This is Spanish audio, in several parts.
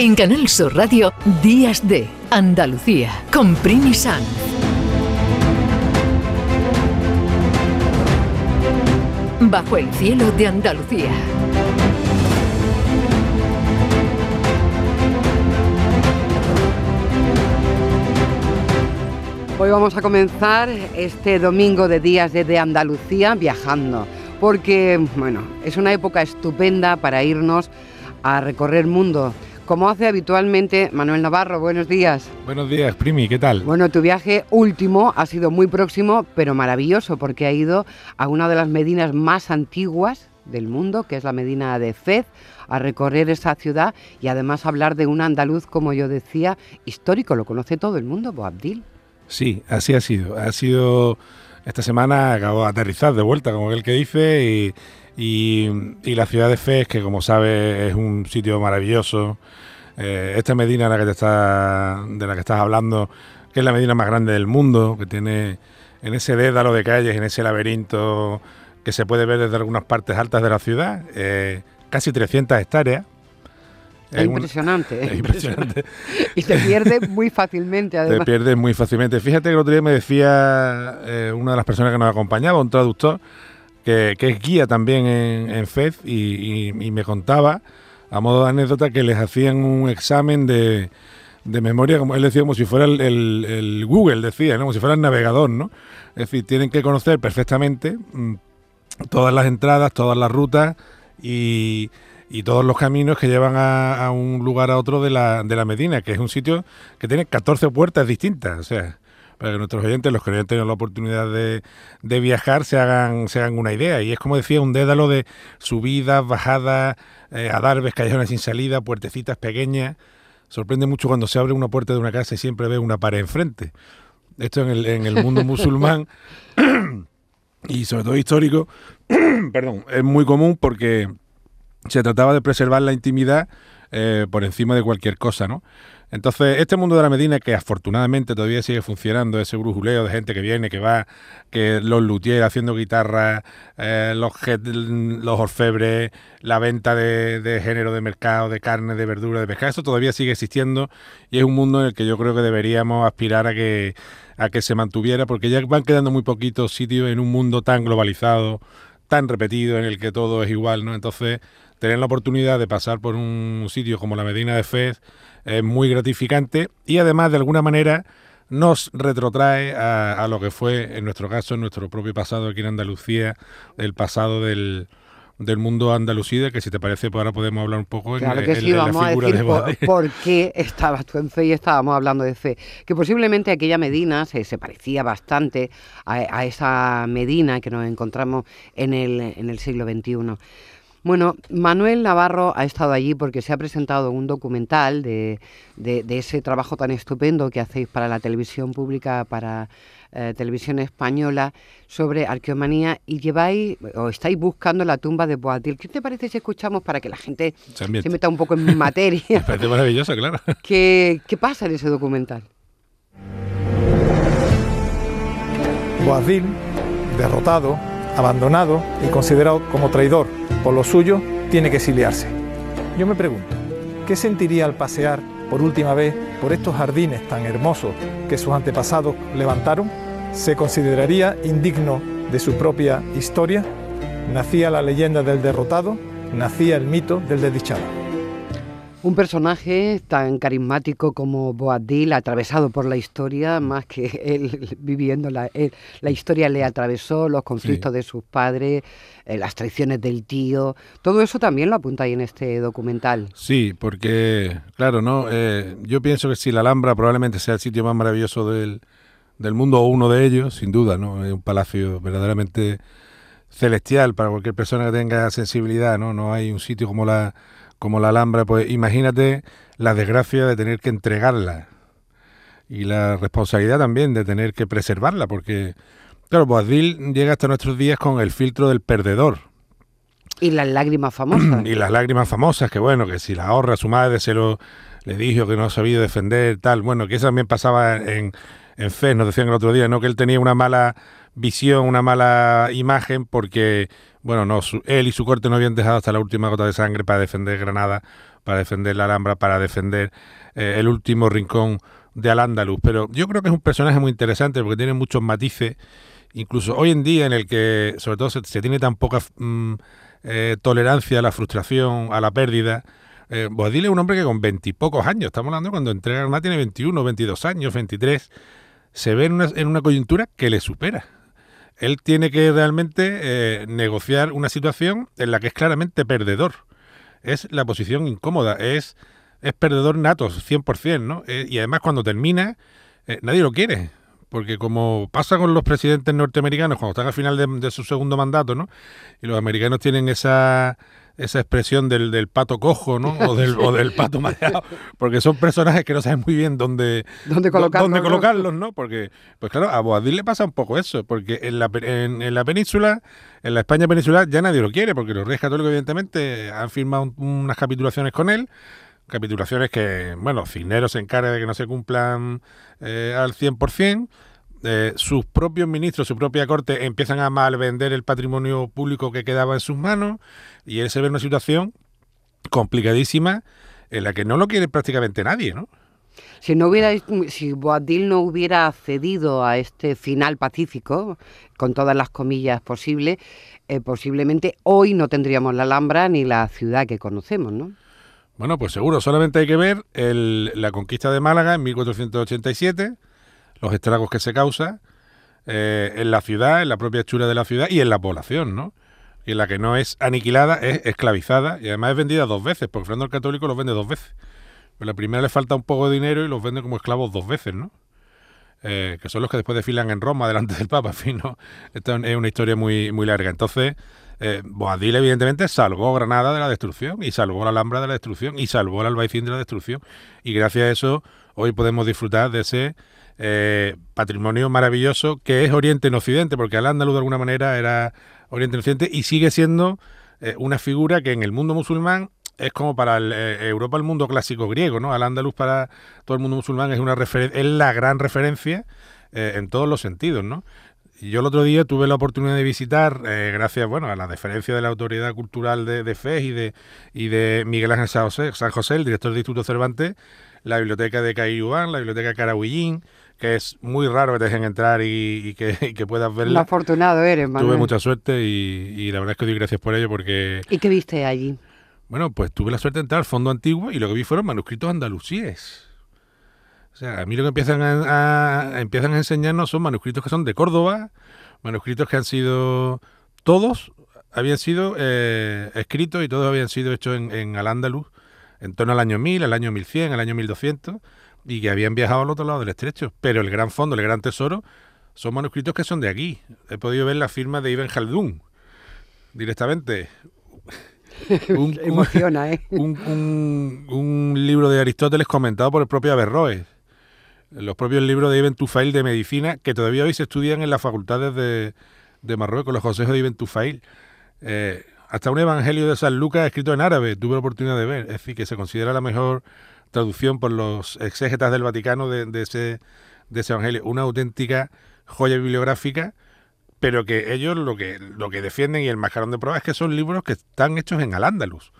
En Canal Sur Radio, Días de Andalucía, con Primi Sanz. Bajo el cielo de Andalucía. Hoy vamos a comenzar este domingo de días de, Andalucía viajando, porque bueno, es una época estupenda para irnos a recorrer el mundo. Como hace habitualmente Manuel Navarro, buenos días. Buenos días, Primi, ¿qué tal? Bueno, tu viaje último ha sido muy próximo, pero maravilloso, porque ha ido a una de las medinas más antiguas del mundo, que es la Medina de Fez, a recorrer esa ciudad y además hablar de un andaluz, como yo decía, histórico, lo conoce todo el mundo, Boabdil. Sí, así ha sido. Ha sido esta semana acabo de aterrizar de vuelta, como el que dice, y, la ciudad de Fez, que como sabes es un sitio maravilloso. Eh, esta Medina la que te está, de la que estás hablando, que es la Medina más grande del mundo, que tiene en ese dédalo de calles, en ese laberinto que se puede ver desde algunas partes altas de la ciudad, eh, casi 300 hectáreas es, impresionante, es impresionante. y te pierdes muy fácilmente, además. Te pierdes muy fácilmente. Fíjate que el otro día me decía eh, una de las personas que nos acompañaba, un traductor, que, es guía también en, FED, y, me contaba, a modo de anécdota, que les hacían un examen de, memoria, como él decía, como si fuera el, Google, decía, como si fuera el navegador, ¿no? Es decir, tienen que conocer perfectamente mm, todas las entradas, todas las rutas y y todos los caminos que llevan a, un lugar a otro de la, de la Medina, que es un sitio que tiene 14 puertas distintas. O sea, para que nuestros oyentes, los que no hayan tenido la oportunidad de, de, viajar, se hagan, se hagan una idea. Y es como decía, un dédalo de subidas, bajadas, eh, adarves, callejones sin salida, puertecitas pequeñas. Sorprende mucho cuando se abre una puerta de una casa y siempre ve una pared enfrente. Esto en el, en el mundo musulmán y sobre todo histórico, perdón, es muy común porque se trataba de preservar la intimidad eh, por encima de cualquier cosa, ¿no? Entonces, este mundo de la Medina, que afortunadamente todavía sigue funcionando, ese brujuleo de gente que viene, que va, que los luthiers haciendo guitarra, eh, los, los orfebres, la venta de, género de mercado, de carne, de verdura, de pescado, eso todavía sigue existiendo y es un mundo en el que yo creo que deberíamos aspirar a que, a que se mantuviera, porque ya van quedando muy poquitos sitios en un mundo tan globalizado, tan repetido, en el que todo es igual, ¿no? Entonces, tener la oportunidad de pasar por un sitio como la Medina de Fez es muy gratificante y además de alguna manera nos retrotrae a, lo que fue, en nuestro caso, en nuestro propio pasado aquí en Andalucía, el pasado del, del mundo andalucida, que si te parece, pues ahora podemos hablar un poco claro que sí, vamos a decir por, qué estabas tú en fe y estábamos hablando de fe. Que posiblemente aquella Medina se, se parecía bastante a, a, esa Medina que nos encontramos en el, en el siglo XXI. Bueno, Manuel Navarro ha estado allí porque se ha presentado un documental de, ese trabajo tan estupendo que hacéis para la televisión pública, para eh, televisión española, sobre arqueomanía y lleváis o estáis buscando la tumba de Boatil. ¿Qué te parece si escuchamos para que la gente se, meta un poco en materia? Me parece maravilloso, claro. ¿Qué, ¿Qué pasa en ese documental? Boadil, derrotado, abandonado y considerado como traidor por lo suyo, tiene que exiliarse. Yo me pregunto, ¿qué sentiría al pasear por última vez por estos jardines tan hermosos que sus antepasados levantaron? ¿Se consideraría indigno de su propia historia? ¿Nacía la leyenda del derrotado? ¿Nacía el mito del desdichado? Un personaje tan carismático como Boabdil, atravesado por la historia, más que él viviendo la, la historia le atravesó, los conflictos de sus padres, eh, las traiciones del tío, todo eso también lo apunta ahí en este documental. Sí, porque, claro, no eh, yo pienso que si la Alhambra probablemente sea el sitio más maravilloso del, del mundo o uno de ellos, sin duda, ¿no? Es un palacio verdaderamente celestial para cualquier persona que tenga sensibilidad, ¿no? No hay un sitio como la como la Alhambra, pues imagínate la desgracia de tener que entregarla y la responsabilidad también de tener que preservarla, porque, claro, Boabdil llega hasta nuestros días con el filtro del perdedor. Y las lágrimas famosas. y las lágrimas famosas, que bueno, que si la ahorra su madre se lo le dijo que no ha sabido defender, tal, bueno, que eso también pasaba en, en Fez, nos decían el otro día, ¿no? Que él tenía una mala visión, una mala imagen, porque, bueno, no, él y su corte no habían dejado hasta la última gota de sangre para defender Granada, para defender la Alhambra, para defender eh, el último rincón de Al-Ándalus. Pero yo creo que es un personaje muy interesante porque tiene muchos matices, incluso hoy en día en el que sobre todo se, tiene tan poca mm, eh, tolerancia a la frustración, a la pérdida. Eh, Boadil es un hombre que con veintipocos años, estamos hablando cuando entrega Granada tiene 21, 22 años, 23, se ve en una, en una coyuntura que le supera. Él tiene que realmente eh, negociar una situación en la que es claramente perdedor. Es la posición incómoda, es, es perdedor nato, 100%, ¿no? Eh, y además cuando termina, eh, nadie lo quiere. Porque como pasa con los presidentes norteamericanos cuando están al final de, de su segundo mandato, ¿no? Y los americanos tienen esa esa expresión del, del pato cojo, ¿no? O del, o del pato mareado, porque son personajes que no saben muy bien dónde, ¿Dónde colocarlos, dónde colocarlos ¿no? Porque, pues claro, a Boadil le pasa un poco eso, porque en la, en, la península, en la España peninsular, ya nadie lo quiere, porque los reyes católicos, evidentemente, han firmado unas capitulaciones con él, capitulaciones que, bueno, Cisneros se encarga de que no se cumplan eh, al 100%, eh, sus propios ministros, su propia corte, empiezan a malvender el patrimonio público que quedaba en sus manos y él se ve en una situación complicadísima en la que no lo quiere prácticamente nadie, ¿no? Si no hubiera, si Boadil no hubiera cedido a este final pacífico, con todas las comillas posibles, eh, posiblemente hoy no tendríamos la Alhambra ni la ciudad que conocemos, ¿no? Bueno, pues seguro, solamente hay que ver la conquista de Málaga en 1487, los estragos que se causa eh, en la ciudad, en la propia hechura de la ciudad y en la población, ¿no? Y en la que no es aniquilada, es esclavizada y además es vendida dos veces, porque Fernando el Católico los vende dos veces. Pues la primera le falta un poco de dinero y los vende como esclavos dos veces, ¿no? Eh, que son los que después desfilan en Roma delante del Papa, en es una historia muy, muy larga. Entonces, eh, Boadil evidentemente salvó Granada de la destrucción y salvó la Alhambra de la destrucción y salvó el Albaicín de la destrucción. Y gracias a eso hoy podemos disfrutar de ese eh, patrimonio maravilloso que es Oriente en Occidente, porque al andaluz de alguna manera era Oriente en Occidente y sigue siendo eh, una figura que en el mundo musulmán es como para eh, Europa el mundo clásico griego, ¿no? Al andaluz para todo el mundo musulmán es una es la gran referencia en todos los sentidos, ¿no? Yo el otro día tuve la oportunidad de visitar, gracias bueno, a la deferencia de la Autoridad Cultural de, de FES y de, y de Miguel Ángel San José, San José, el director del Instituto Cervantes, la biblioteca de Caiyuán, la biblioteca Carahuillín, que es muy raro que te dejen entrar y, que, puedas verla. Un afortunado eres, Manuel. Tuve mucha suerte y, la verdad es que doy gracias por ello porque... ¿Y qué viste allí? Bueno, pues tuve la suerte de entrar al fondo antiguo y lo que vi fueron manuscritos andalusíes. O sea, a mí lo que empiezan a, empiezan a enseñarnos son manuscritos que son de Córdoba, manuscritos que han sido todos habían sido eh, escritos y todos habían sido hechos en, en Al-Ándalus en torno al año 1000, al año 1100, al año 1200 y que habían viajado al otro lado del estrecho. Pero el gran fondo, el gran tesoro, son manuscritos que son de aquí. He podido ver la firma de Ibn Khaldun directamente. un, Emociona, ¿eh? Un, libro de Aristóteles comentado por el propio Averroes. Los propios libros de Ibn Tufail de medicina, que todavía hoy se estudian en las facultades de, de Marruecos, los consejos de Ibn Tufail. Eh, hasta un evangelio de San Lucas escrito en árabe, tuve la oportunidad de ver. Es decir, que se considera la mejor traducción por los exégetas del Vaticano de, ese, de ese evangelio. Una auténtica joya bibliográfica, pero que ellos lo que, lo que defienden y el mascarón de prueba es que son libros que están hechos en al-Ándalus.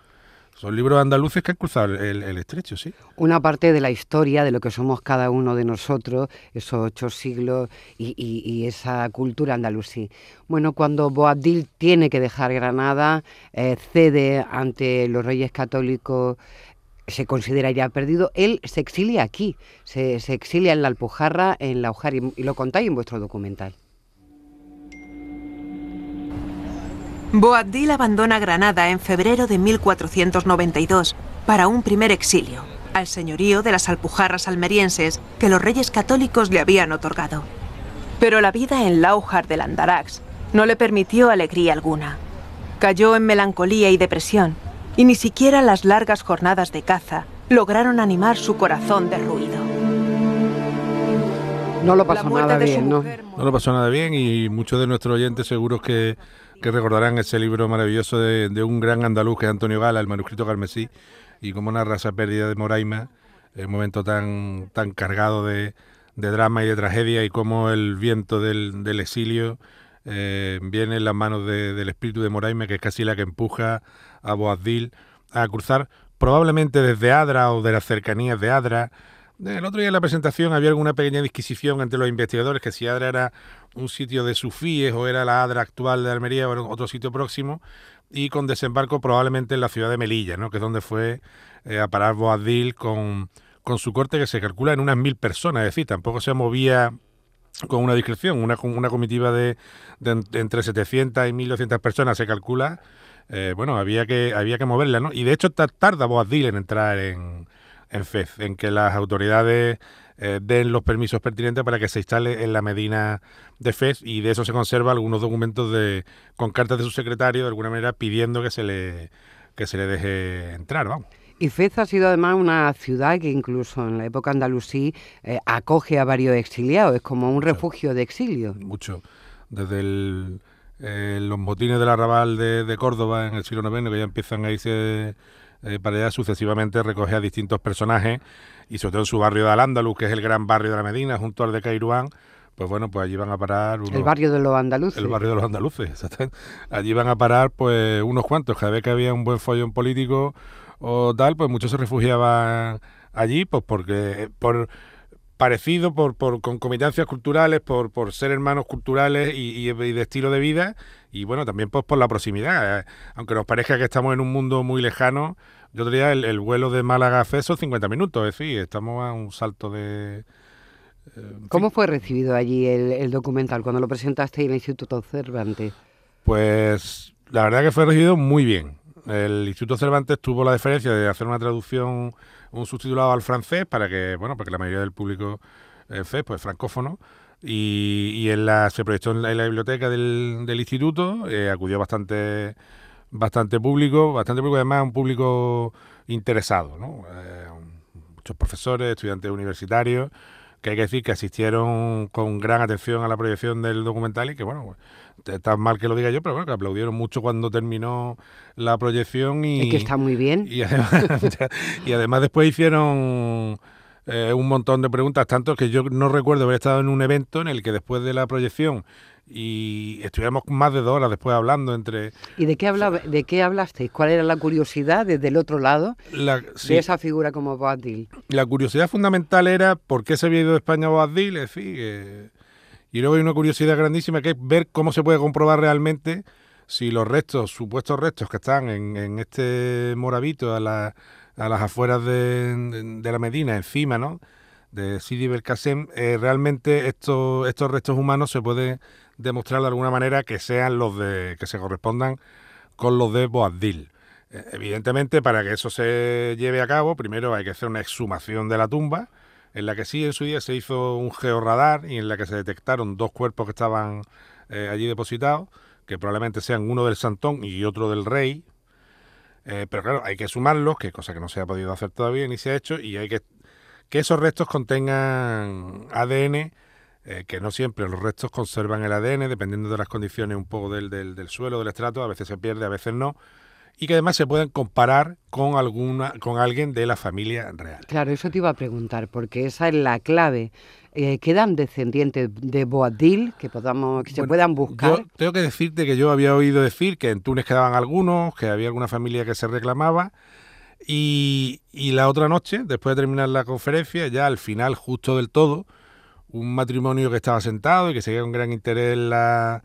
Son libros andaluces que han cruzado el, estrecho, sí. Una parte de la historia de lo que somos cada uno de nosotros, esos ocho siglos y, esa cultura andalusí. Bueno, cuando Boabdil tiene que dejar Granada, eh, cede ante los reyes católicos se considera ya perdido, él se exilia aquí, se, exilia en la Alpujarra, en la Ujar, y, lo contáis en vuestro documental. Boabdil abandona Granada en febrero de 1492 para un primer exilio, al señorío de las Alpujarras almerienses que los reyes católicos le habían otorgado. Pero la vida en Laujar del Andarax no le permitió alegría alguna. Cayó en melancolía y depresión y ni siquiera las largas jornadas de caza lograron animar su corazón derruido. No lo pasó nada bien, ¿no? No lo pasó nada bien y muchos de nuestros oyentes seguros que, recordarán ese libro maravilloso de, un gran andaluz que es Antonio Gala, el manuscrito carmesí, y cómo narra esa pérdida de Moraima, el momento tan, tan cargado de, drama y de tragedia y cómo el viento del, exilio eh, viene en las manos del espíritu de Moraima, que es casi la que empuja a Boabdil a cruzar probablemente desde Adra o de las cercanías de Adra. El otro día en la presentación había alguna pequeña disquisición entre los investigadores que si Adra era un sitio de sufíes o era la Adra actual de Almería o era otro sitio próximo y con desembarco probablemente en la ciudad de Melilla, ¿no? que es donde fue eh, a parar Boabdil con, con su corte que se calcula en unas mil personas, es decir, tampoco se movía con una discreción, una, una comitiva de, entre 700 y 1200 personas se calcula, eh, bueno, había que, había que moverla, ¿no? Y de hecho tarda Boabdil en entrar en, en FEZ, en que las autoridades eh, den los permisos pertinentes para que se instale en la Medina de FEZ y de eso se conserva algunos documentos de con cartas de su secretario de alguna manera pidiendo que se le que se le deje entrar, vamos. Y Fez ha sido además una ciudad que incluso en la época andalusí eh, acoge a varios exiliados, es como un refugio de exilio. Mucho. Desde eh, los motines del arrabal de, de, Córdoba en el siglo IX, que ya empiezan a irse eh, para allá sucesivamente recoge a distintos personajes y sobre todo en su barrio de Al-Ándalus, que es el gran barrio de la Medina, junto al de Cairuán, pues bueno, pues allí van a parar... el barrio de los andaluces. El barrio de los andaluces, exactamente. Allí van a parar pues unos cuantos. Cada vez que había un buen follón político o tal, pues muchos se refugiaban allí, pues porque... por parecido por, por concomitancias culturales, por, por ser hermanos culturales y, de estilo de vida, y bueno, también pues por la proximidad. Eh, aunque nos parezca que estamos en un mundo muy lejano, yo diría el, el vuelo de Málaga a Fez son 50 minutos, es decir, estamos a un salto de... Eh, ¿Cómo fue recibido allí el, documental cuando lo presentaste en el Instituto Cervantes? Pues la verdad que fue recibido muy bien. El Instituto Cervantes tuvo la diferencia de hacer una traducción, un subtitulado al francés para que, bueno, porque la mayoría del público eh, es pues francófono. Y, en la, se proyectó en la, biblioteca del, instituto, eh, acudió bastante bastante público, bastante público, además un público interesado, ¿no? Eh, muchos profesores, estudiantes universitarios, que hay que decir que asistieron con gran atención a la proyección del documental y que, bueno, está mal que lo diga yo, pero bueno, que aplaudieron mucho cuando terminó la proyección y... Es que está muy bien. Y además, después hicieron eh, un montón de preguntas, tanto que yo no recuerdo haber estado en un evento en el que después de la proyección y estuvimos más de dos horas después hablando entre... ¿Y de qué, hablaba, de qué hablasteis? ¿Cuál era la curiosidad desde el otro lado de esa figura como Boabdil? La curiosidad fundamental era por qué se había ido de España a Boabdil, es decir, y luego hay una curiosidad grandísima que es ver cómo se puede comprobar realmente si los restos, supuestos restos que están en, este moravito a, la, a las afueras de, la Medina, encima, ¿no? de Sidi Belkacem, eh, realmente estos, estos restos humanos se puede demostrar de alguna manera que sean los de que se correspondan con los de Boabdil. Eh, evidentemente, para que eso se lleve a cabo, primero hay que hacer una exhumación de la tumba, en la que sí en su día se hizo un georradar y en la que se detectaron dos cuerpos que estaban eh, allí depositados, que probablemente sean uno del Santón y otro del Rey. Eh, pero claro, hay que sumarlos, que cosa que no se ha podido hacer todavía ni se ha hecho, y hay que que esos restos contengan ADN, eh, que no siempre los restos conservan el ADN, dependiendo de las condiciones un poco del, del, del suelo, del estrato, a veces se pierde, a veces no y que además se pueden comparar con alguna con alguien de la familia real. Claro, eso te iba a preguntar, porque esa es la clave. Eh, ¿Quedan descendientes de Boadil que podamos que se puedan buscar? Yo tengo que decirte que yo había oído decir que en Túnez quedaban algunos, que había alguna familia que se reclamaba. Y, y la otra noche, después de terminar la conferencia, ya al final, justo del todo, un matrimonio que estaba sentado y que seguía con gran interés la,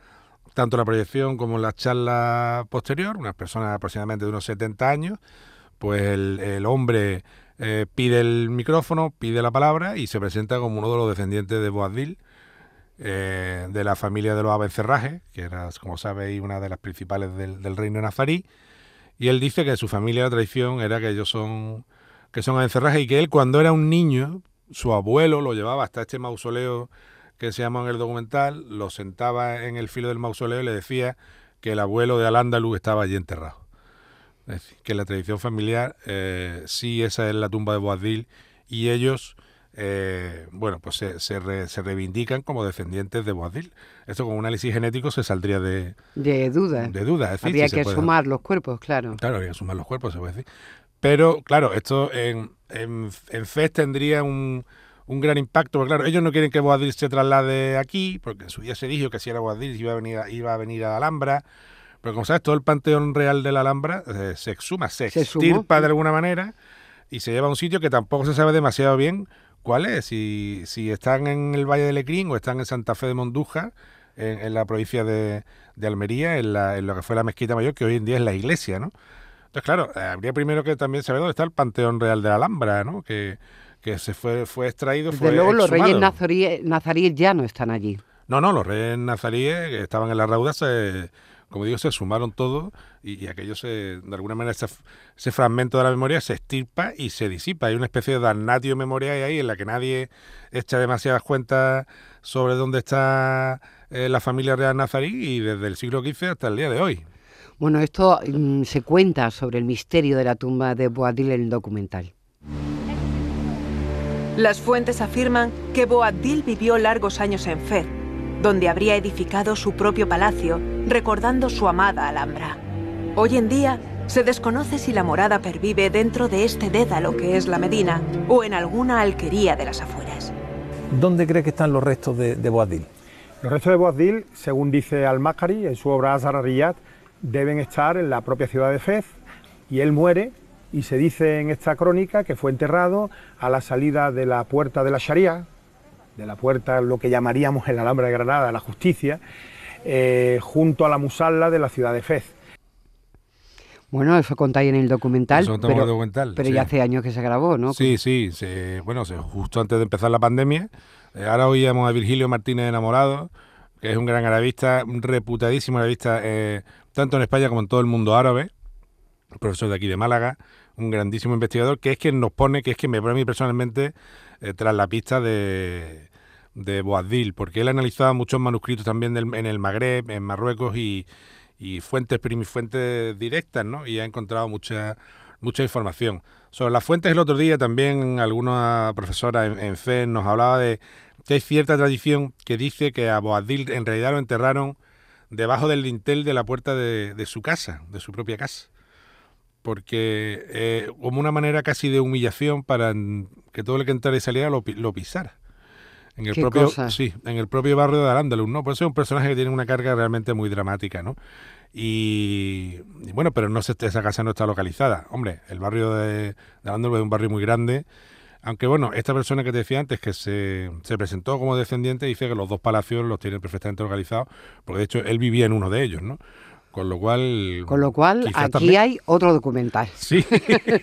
tanto la proyección como la charla posterior, unas personas aproximadamente de unos 70 años, pues el, hombre eh, pide el micrófono, pide la palabra y se presenta como uno de los descendientes de Boabdil, eh, de la familia de los Abencerrajes, que era, como sabéis, una de las principales del, reino nazarí, y él dice que su familia, la tradición, era que ellos son que son Abencerrajes y que él cuando era un niño, su abuelo lo llevaba hasta este mausoleo que se llama en el documental, lo sentaba en el filo del mausoleo y le decía que el abuelo de Al-Ándalus estaba allí enterrado. Es decir, que la tradición familiar, eh, sí, esa es la tumba de Boadil y ellos, eh, bueno, pues se, se, reivindican como descendientes de Boadil. Esto con un análisis genético se saldría de... De duda. De duda, es Habría que sumar los cuerpos, claro. Claro, habría que sumar los cuerpos, se puede decir. Pero, claro, esto en, en, en FES tendría un un gran impacto, porque claro, ellos no quieren que Boadil se traslade aquí, porque en su día se dijo que si era Boadil iba a venir a, iba a venir a Alhambra, Pero como sabes, todo el panteón real de la Alhambra eh, se exhuma, se, extirpa de alguna manera y se lleva a un sitio que tampoco se sabe demasiado bien cuál es, si, si están en el Valle de Lecrín o están en Santa Fe de Monduja, en, la provincia de, Almería, en, la, en, lo que fue la mezquita mayor, que hoy en día es la iglesia, ¿no? Entonces, claro, habría primero que también saber dónde está el Panteón Real de la Alhambra, ¿no? Que, que se fue, fue extraído. Desde luego los reyes nazaríes, ya no están allí. No, no, los reyes nazaríes que estaban en la rauda se, como digo, se sumaron todos y, aquello se, de alguna manera, ese, fragmento de la memoria se estirpa y se disipa. Hay una especie de damnatio memoria ahí en la que nadie echa demasiadas cuentas sobre dónde está eh, la familia real nazarí y desde el siglo XV hasta el día de hoy. Bueno, esto mm, se cuenta sobre el misterio de la tumba de Boadil en el documental. Las fuentes afirman que Boabdil vivió largos años en Fez, donde habría edificado su propio palacio, recordando su amada Alhambra. Hoy en día, se desconoce si la morada pervive dentro de este dédalo que es la Medina o en alguna alquería de las afueras. ¿Dónde cree que están los restos de, de Boabdil? Los restos de Boabdil, según dice Al-Makari en su obra Azar deben estar en la propia ciudad de Fez y él muere y se dice en esta crónica que fue enterrado a la salida de la puerta de la Sharia, de la puerta, lo que llamaríamos en la Alhambra de Granada, la justicia, eh, junto a la musalla de la ciudad de Fez. Bueno, eso contáis en el documental, pero, documental, pero ya hace años que se grabó, ¿no? Sí, sí, bueno, justo antes de empezar la pandemia. Eh, ahora oíamos a Virgilio Martínez Enamorado, que es un gran arabista, un reputadísimo arabista, eh, tanto en España como en todo el mundo árabe, profesor de aquí de Málaga, un grandísimo investigador, que es quien nos pone, que es quien me pone a mí personalmente eh, tras la pista de, de Boadil, porque él analizaba muchos manuscritos también en el Magreb, en Marruecos y, y fuentes fuentes directas, ¿no? Y ha encontrado mucha mucha información. Sobre las fuentes el otro día también alguna profesora en, en nos hablaba de que hay cierta tradición que dice que a Boadil en realidad lo enterraron debajo del dintel de la puerta de, de su casa, de su propia casa porque eh, como una manera casi de humillación para que todo el que entrara y saliera lo, pisara. En el propio, sí, en el propio barrio de Arándalus, ¿no? Por eso es un personaje que tiene una carga realmente muy dramática, ¿no? Y, bueno, pero no se, esa casa no está localizada. Hombre, el barrio de, de es un barrio muy grande. Aunque bueno, esta persona que te decía antes, que se, se, presentó como descendiente, dice que los dos palacios los tiene perfectamente localizados, porque de hecho él vivía en uno de ellos, ¿no? Con lo cual. Con lo cual, aquí hay otro documental. Sí.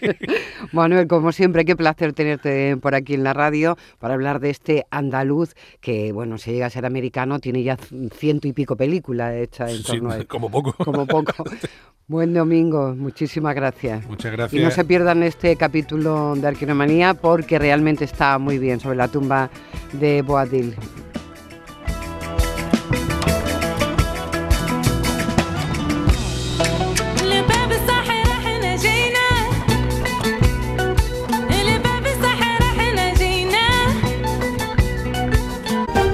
Manuel, como siempre, qué placer tenerte por aquí en la radio para hablar de este andaluz que, bueno, si llega a ser americano, tiene ya ciento y pico películas hechas en torno a él. Como poco. Como poco. Buen domingo, muchísimas gracias. Muchas gracias. Y no se pierdan este capítulo de Arquinomanía porque realmente está muy bien sobre la tumba de Boadil.